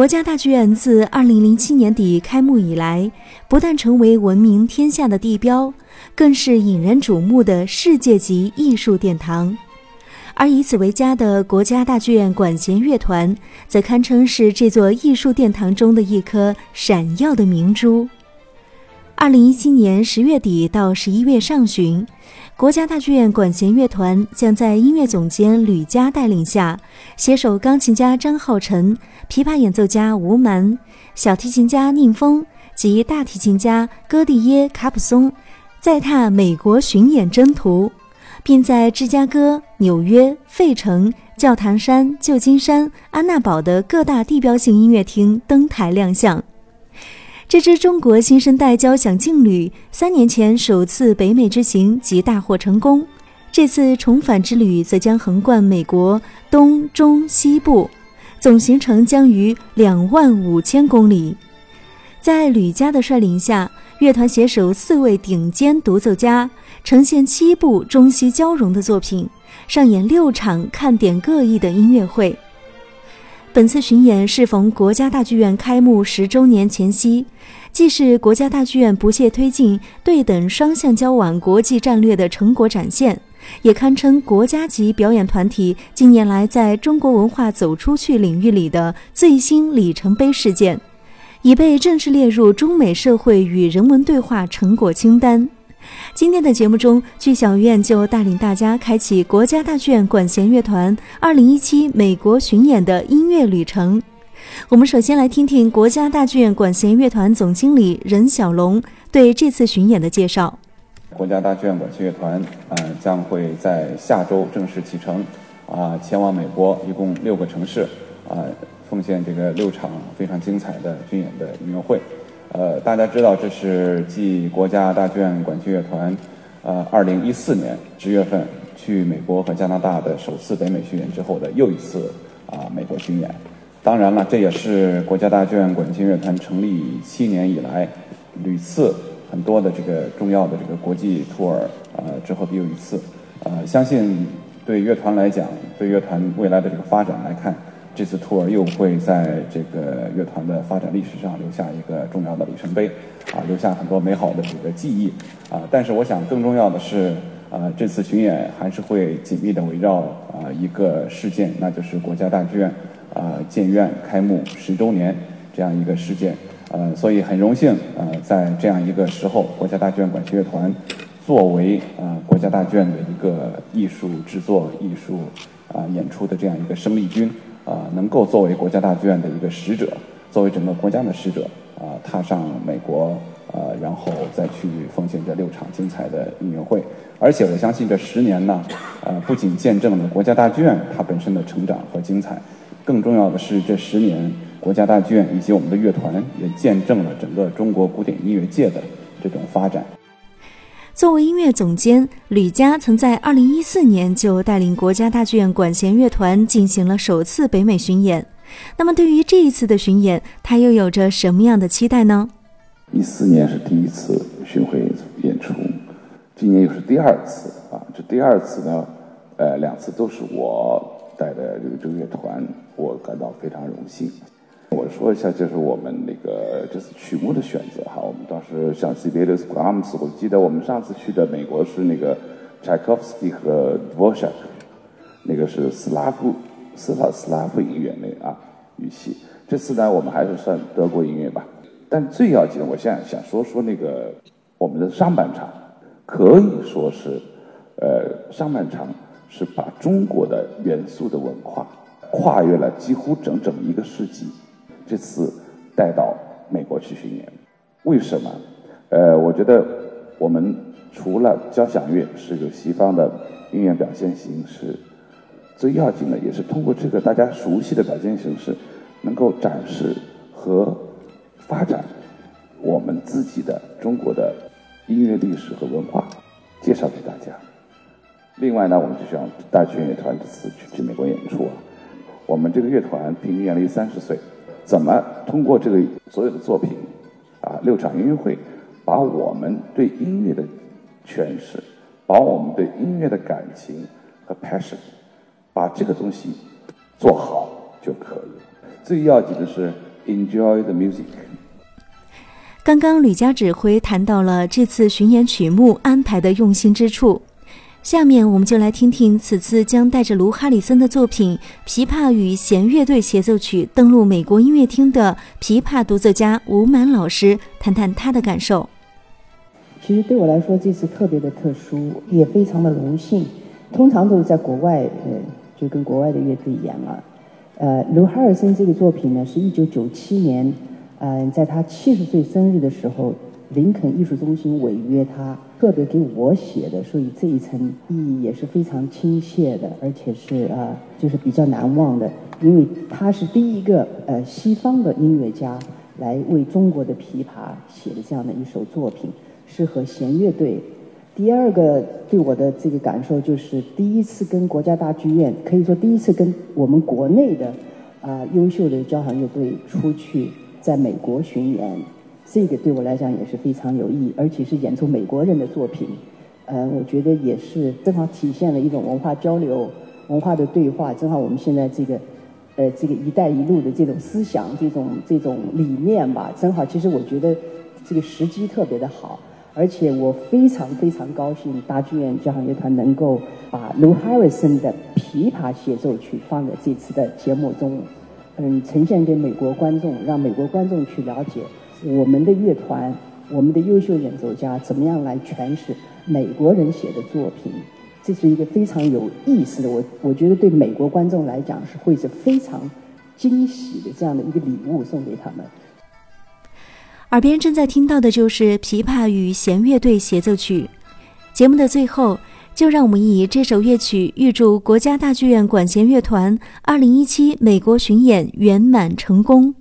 国家大剧院自2007年底开幕以来，不但成为闻名天下的地标，更是引人瞩目的世界级艺术殿堂。而以此为家的国家大剧院管弦乐团，则堪称是这座艺术殿堂中的一颗闪耀的明珠。2017年10月底到11月上旬。国家大剧院管弦乐团将在音乐总监吕嘉带领下，携手钢琴家张浩辰、琵琶演奏家吴蛮、小提琴家宁峰及大提琴家戈蒂耶·卡普松，再踏美国巡演征途，并在芝加哥、纽约、费城、教堂山、旧金山、安娜堡的各大地标性音乐厅登台亮相。这支中国新生代交响劲旅三年前首次北美之行即大获成功，这次重返之旅则将横贯美国东中西部，总行程将逾两万五千公里。在吕嘉的率领下，乐团携手四位顶尖独奏家，呈现七部中西交融的作品，上演六场看点各异的音乐会。本次巡演适逢国家大剧院开幕十周年前夕，既是国家大剧院不懈推进对等双向交往国际战略的成果展现，也堪称国家级表演团体近年来在中国文化走出去领域里的最新里程碑事件，已被正式列入中美社会与人文对话成果清单。今天的节目中，剧小院就带领大家开启国家大剧院管弦乐团2017美国巡演的音乐旅程。我们首先来听听国家大剧院管弦乐团总经理任小龙对这次巡演的介绍。国家大剧院管弦乐团啊将会在下周正式启程，啊前往美国，一共六个城市，啊奉献这个六场非常精彩的军演的音乐会。呃，大家知道这是继国家大剧院管弦乐团，呃，二零一四年十月份去美国和加拿大的首次北美巡演之后的又一次啊美国巡演。当然了，这也是国家大剧院管弦乐团成立七年以来屡次很多的这个重要的这个国际 tour 呃之后的又一次。呃，相信对乐团来讲，对乐团未来的这个发展来看。这次 tour 又会在这个乐团的发展历史上留下一个重要的里程碑，啊，留下很多美好的这个记忆，啊，但是我想更重要的是，啊，这次巡演还是会紧密的围绕啊一个事件，那就是国家大剧院啊建院开幕十周年这样一个事件，呃，所以很荣幸，呃，在这样一个时候，国家大剧院管弦乐团作为呃国家大剧院的一个艺术制作、艺术啊演出的这样一个生力军。啊，能够作为国家大剧院的一个使者，作为整个国家的使者，啊，踏上美国，啊，然后再去奉献这六场精彩的音乐会。而且我相信这十年呢，呃，不仅见证了国家大剧院它本身的成长和精彩，更重要的是这十年国家大剧院以及我们的乐团也见证了整个中国古典音乐界的这种发展。作为音乐总监，吕嘉曾在2014年就带领国家大剧院管弦乐团进行了首次北美巡演。那么，对于这一次的巡演，他又有着什么样的期待呢？一四年是第一次巡回演出，今年又是第二次啊！这第二次呢，呃，两次都是我带的这个这个乐团，我感到非常荣幸。我说一下，就是我们那个这次曲目的选择哈。我们当时像 Sibelius、Brahms，我记得我们上次去的美国是那个 Tchaikovsky 和 Dvorak，那个是斯拉夫斯拉斯拉夫音乐那啊语系。这次呢，我们还是算德国音乐吧。但最要紧，我现在想说说那个我们的上半场，可以说是呃上半场是把中国的元素的文化跨越了几乎整整一个世纪。这次带到美国去巡演，为什么？呃，我觉得我们除了交响乐是个西方的音乐表现形式，最要紧的也是通过这个大家熟悉的表现形式，能够展示和发展我们自己的中国的音乐历史和文化，介绍给大家。另外呢，我们就想大剧院乐团这次去去美国演出啊，我们这个乐团平均年龄三十岁。怎么通过这个所有的作品，啊，六场音乐会，把我们对音乐的诠释，把我们对音乐的感情和 passion，把这个东西做好就可以了。最要紧的是 enjoy the music。刚刚吕嘉指挥谈到了这次巡演曲目安排的用心之处，下面我们就来听听此次将带着卢哈里森的作品《琵琶与弦乐队协奏曲》登陆美国音乐厅的琵琶独奏家吴满老师谈谈他的感受。其实对我来说，这次特别的特殊，也非常的荣幸。通常都是在国外，呃，就跟国外的乐队演了。呃，卢哈尔森这个作品呢，是一九九七年，嗯，在他七十岁生日的时候，林肯艺术中心委约他特别给我写的，所以这一层意义也是非常亲切的，而且是啊，就是比较难忘的，因为他是第一个呃西方的音乐家来为中国的琵琶写的这样的一首作品。适合弦乐队。第二个对我的这个感受就是，第一次跟国家大剧院，可以说第一次跟我们国内的啊优秀的交响乐队出去在美国巡演，这个对我来讲也是非常有意义，而且是演出美国人的作品。呃，我觉得也是正好体现了一种文化交流、文化的对话。正好我们现在这个呃这个“一带一路”的这种思想、这种这种理念吧，正好其实我觉得这个时机特别的好。而且我非常非常高兴，大剧院交响乐团能够把卢哈里森的琵琶协奏曲放在这次的节目中，嗯，呈现给美国观众，让美国观众去了解我们的乐团、我们的优秀演奏家怎么样来诠释美国人写的作品。这是一个非常有意思的，我我觉得对美国观众来讲是会是非常惊喜的这样的一个礼物送给他们。耳边正在听到的就是《琵琶与弦乐队协奏曲》。节目的最后，就让我们以这首乐曲预祝国家大剧院管弦乐团2017美国巡演圆满成功。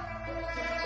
Música